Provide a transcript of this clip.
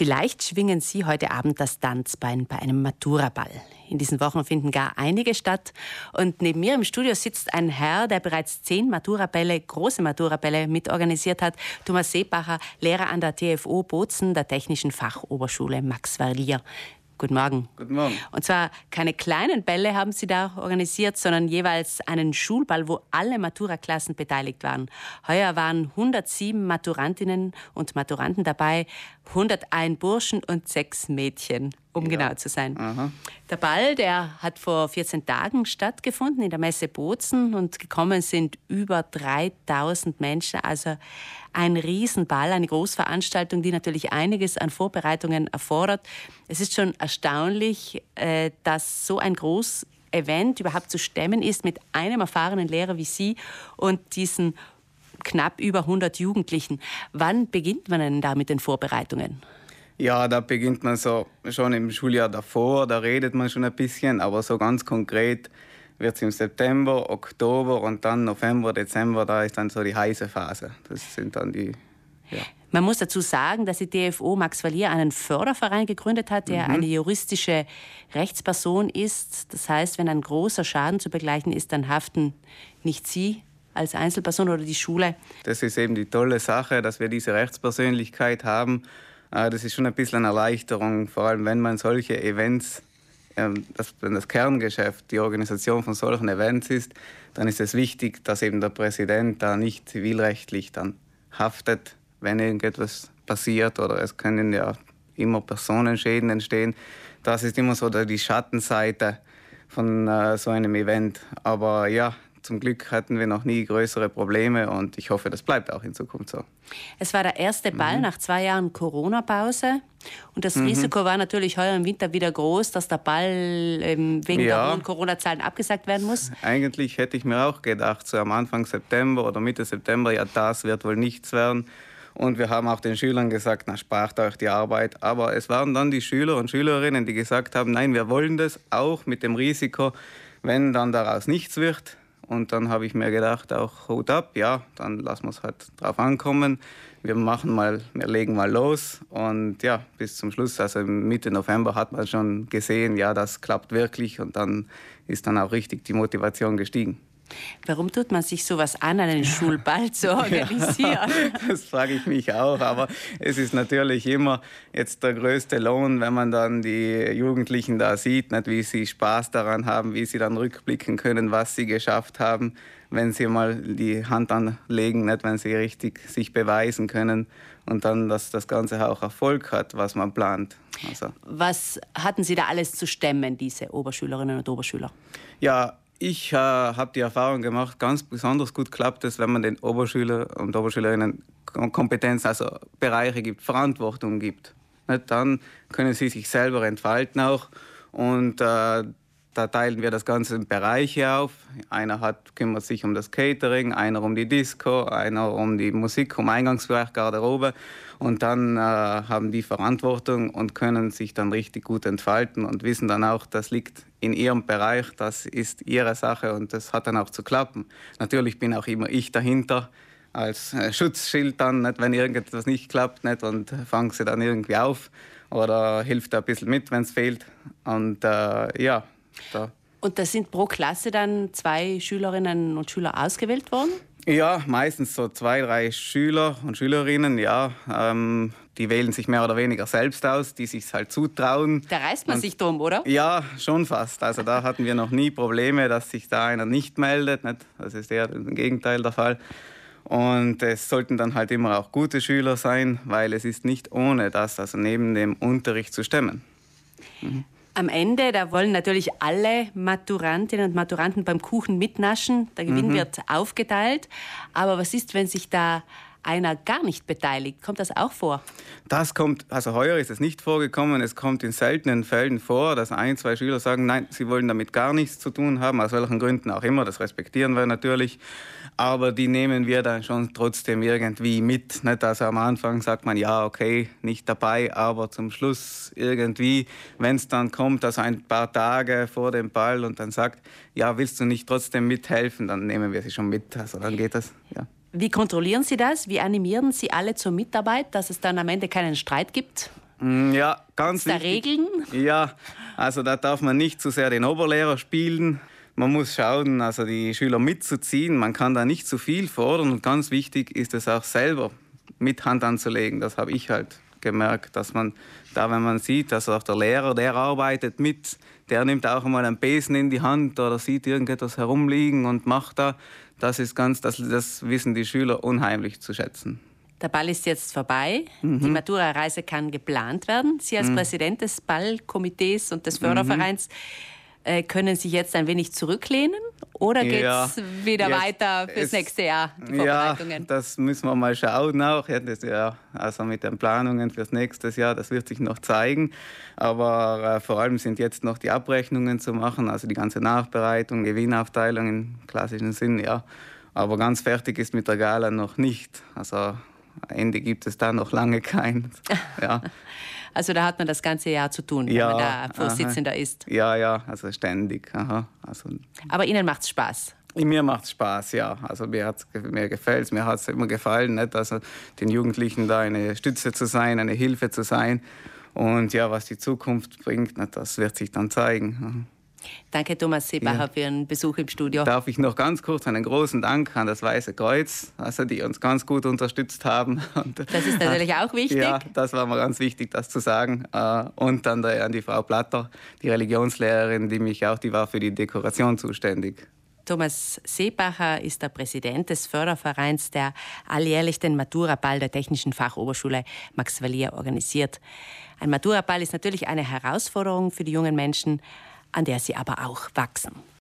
Vielleicht schwingen Sie heute Abend das Tanzbein bei einem Maturaball. In diesen Wochen finden gar einige statt. Und neben mir im Studio sitzt ein Herr, der bereits zehn Maturabälle, große Maturabälle mitorganisiert hat. Thomas Seebacher, Lehrer an der TFO Bozen, der Technischen Fachoberschule Max Verlier. Guten Morgen. Guten Morgen. Und zwar keine kleinen Bälle haben Sie da organisiert, sondern jeweils einen Schulball, wo alle Matura-Klassen beteiligt waren. Heuer waren 107 Maturantinnen und Maturanten dabei, 101 Burschen und sechs Mädchen um ja. genau zu sein. Aha. Der Ball, der hat vor 14 Tagen stattgefunden in der Messe Bozen und gekommen sind über 3000 Menschen. Also ein Riesenball, eine Großveranstaltung, die natürlich einiges an Vorbereitungen erfordert. Es ist schon erstaunlich, äh, dass so ein groß Event überhaupt zu stemmen ist mit einem erfahrenen Lehrer wie Sie und diesen knapp über 100 Jugendlichen. Wann beginnt man denn da mit den Vorbereitungen? Ja, da beginnt man so schon im Schuljahr davor, da redet man schon ein bisschen, aber so ganz konkret wird es im September, Oktober und dann November, Dezember, da ist dann so die heiße Phase. Das sind dann die. Ja. Man muss dazu sagen, dass die DFO Max Valier einen Förderverein gegründet hat, der mhm. eine juristische Rechtsperson ist. Das heißt, wenn ein großer Schaden zu begleichen ist, dann haften nicht Sie als Einzelperson oder die Schule. Das ist eben die tolle Sache, dass wir diese Rechtspersönlichkeit haben das ist schon ein bisschen eine Erleichterung, vor allem wenn man solche Events, ähm, wenn das Kerngeschäft die Organisation von solchen Events ist, dann ist es wichtig, dass eben der Präsident da nicht zivilrechtlich dann haftet, wenn irgendetwas passiert oder es können ja immer Personenschäden entstehen. Das ist immer so die Schattenseite von äh, so einem Event. Aber ja, zum Glück hatten wir noch nie größere Probleme und ich hoffe, das bleibt auch in Zukunft so. Es war der erste Ball mhm. nach zwei Jahren Corona-Pause und das mhm. Risiko war natürlich heuer im Winter wieder groß, dass der Ball ähm, wegen ja. der hohen Corona-Zahlen abgesagt werden muss. Eigentlich hätte ich mir auch gedacht, so am Anfang September oder Mitte September, ja, das wird wohl nichts werden. Und wir haben auch den Schülern gesagt, na, spart euch die Arbeit. Aber es waren dann die Schüler und Schülerinnen, die gesagt haben, nein, wir wollen das auch mit dem Risiko, wenn dann daraus nichts wird, und dann habe ich mir gedacht, auch Hut ab, ja, dann lassen wir es halt drauf ankommen. Wir machen mal, wir legen mal los. Und ja, bis zum Schluss, also Mitte November hat man schon gesehen, ja, das klappt wirklich. Und dann ist dann auch richtig die Motivation gestiegen. Warum tut man sich sowas an, einen Schulball zu organisieren? Ja, das frage ich mich auch. Aber es ist natürlich immer jetzt der größte Lohn, wenn man dann die Jugendlichen da sieht, nicht, wie sie Spaß daran haben, wie sie dann rückblicken können, was sie geschafft haben, wenn sie mal die Hand anlegen, nicht, wenn sie richtig sich beweisen können und dann, dass das Ganze auch Erfolg hat, was man plant. Also. Was hatten Sie da alles zu stemmen, diese Oberschülerinnen und Oberschüler? Ja, ich äh, habe die Erfahrung gemacht, ganz besonders gut klappt es, wenn man den Oberschüler und Oberschülerinnen Kompetenzen, also Bereiche gibt, Verantwortung gibt. Dann können sie sich selber entfalten auch. Und äh, da teilen wir das Ganze in Bereiche auf. Einer hat, kümmert sich um das Catering, einer um die Disco, einer um die Musik, um Eingangsbereich, Garderobe. Und dann äh, haben die Verantwortung und können sich dann richtig gut entfalten und wissen dann auch, das liegt in ihrem Bereich, das ist ihre Sache und das hat dann auch zu klappen. Natürlich bin auch immer ich dahinter als äh, Schutzschild dann, nicht, wenn irgendetwas nicht klappt nicht, und fange sie dann irgendwie auf oder hilft ein bisschen mit, wenn es fehlt. Und äh, ja, da. Und da sind pro Klasse dann zwei Schülerinnen und Schüler ausgewählt worden? Ja, meistens so zwei, drei Schüler und Schülerinnen, ja. Ähm, die wählen sich mehr oder weniger selbst aus, die sich halt zutrauen. Da reißt man und, sich drum, oder? Ja, schon fast. Also da hatten wir noch nie Probleme, dass sich da einer nicht meldet. Nicht? Das ist eher im Gegenteil der Fall. Und es sollten dann halt immer auch gute Schüler sein, weil es ist nicht ohne das, also neben dem Unterricht zu stemmen. Mhm. Am Ende, da wollen natürlich alle Maturantinnen und Maturanten beim Kuchen mitnaschen. Der Gewinn mhm. wird aufgeteilt. Aber was ist, wenn sich da einer gar nicht beteiligt. Kommt das auch vor? Das kommt, also heuer ist es nicht vorgekommen. Es kommt in seltenen Fällen vor, dass ein, zwei Schüler sagen, nein, sie wollen damit gar nichts zu tun haben, aus welchen Gründen auch immer. Das respektieren wir natürlich. Aber die nehmen wir dann schon trotzdem irgendwie mit. Nicht? Also am Anfang sagt man, ja, okay, nicht dabei, aber zum Schluss irgendwie, wenn es dann kommt, also ein paar Tage vor dem Ball und dann sagt, ja, willst du nicht trotzdem mithelfen, dann nehmen wir sie schon mit. Also dann geht das, ja. Wie kontrollieren Sie das? Wie animieren Sie alle zur Mitarbeit, dass es dann am Ende keinen Streit gibt? Mm, ja, ganz da Regeln? Ja, also da darf man nicht zu sehr den Oberlehrer spielen. Man muss schauen, also die Schüler mitzuziehen. Man kann da nicht zu viel fordern. Und ganz wichtig ist es auch selber mit Hand anzulegen. Das habe ich halt gemerkt, dass man da, wenn man sieht, dass auch der Lehrer, der arbeitet mit, der nimmt auch mal einen Besen in die Hand oder sieht irgendetwas herumliegen und macht da. Das ist ganz, das, das wissen die Schüler unheimlich zu schätzen. Der Ball ist jetzt vorbei. Mhm. Die Matura-Reise kann geplant werden. Sie als mhm. Präsident des Ballkomitees und des Fördervereins äh, können sich jetzt ein wenig zurücklehnen oder geht ja, es wieder jetzt, weiter fürs es, nächste Jahr? ja, das müssen wir mal schauen auch. Ja, das, ja, also mit den Planungen fürs nächste Jahr, das wird sich noch zeigen. Aber äh, vor allem sind jetzt noch die Abrechnungen zu machen, also die ganze Nachbereitung, Gewinnaufteilung im klassischen Sinn, ja. Aber ganz fertig ist mit der Gala noch nicht. Also Ende gibt es da noch lange kein. Ja. Also da hat man das ganze Jahr zu tun, ja, wenn man da Vorsitzender aha. ist. Ja, ja, also ständig. Aha. Also, Aber Ihnen macht es Spaß? Mir macht es Spaß, ja. Also mir, mir gefällt es, mir hat es immer gefallen, nicht? Also den Jugendlichen da eine Stütze zu sein, eine Hilfe zu sein. Und ja, was die Zukunft bringt, das wird sich dann zeigen. Danke, Thomas Seebacher, ja. für Ihren Besuch im Studio. Darf ich noch ganz kurz einen großen Dank an das Weiße Kreuz, also die uns ganz gut unterstützt haben. das ist natürlich auch wichtig. Ja, das war mir ganz wichtig, das zu sagen. Äh, und dann an die Frau Platter, die Religionslehrerin, die mich auch, die war für die Dekoration zuständig. Thomas Seebacher ist der Präsident des Fördervereins, der alljährlich den Maturaball der Technischen Fachoberschule Max Valier organisiert. Ein Maturaball ist natürlich eine Herausforderung für die jungen Menschen, an der sie aber auch wachsen.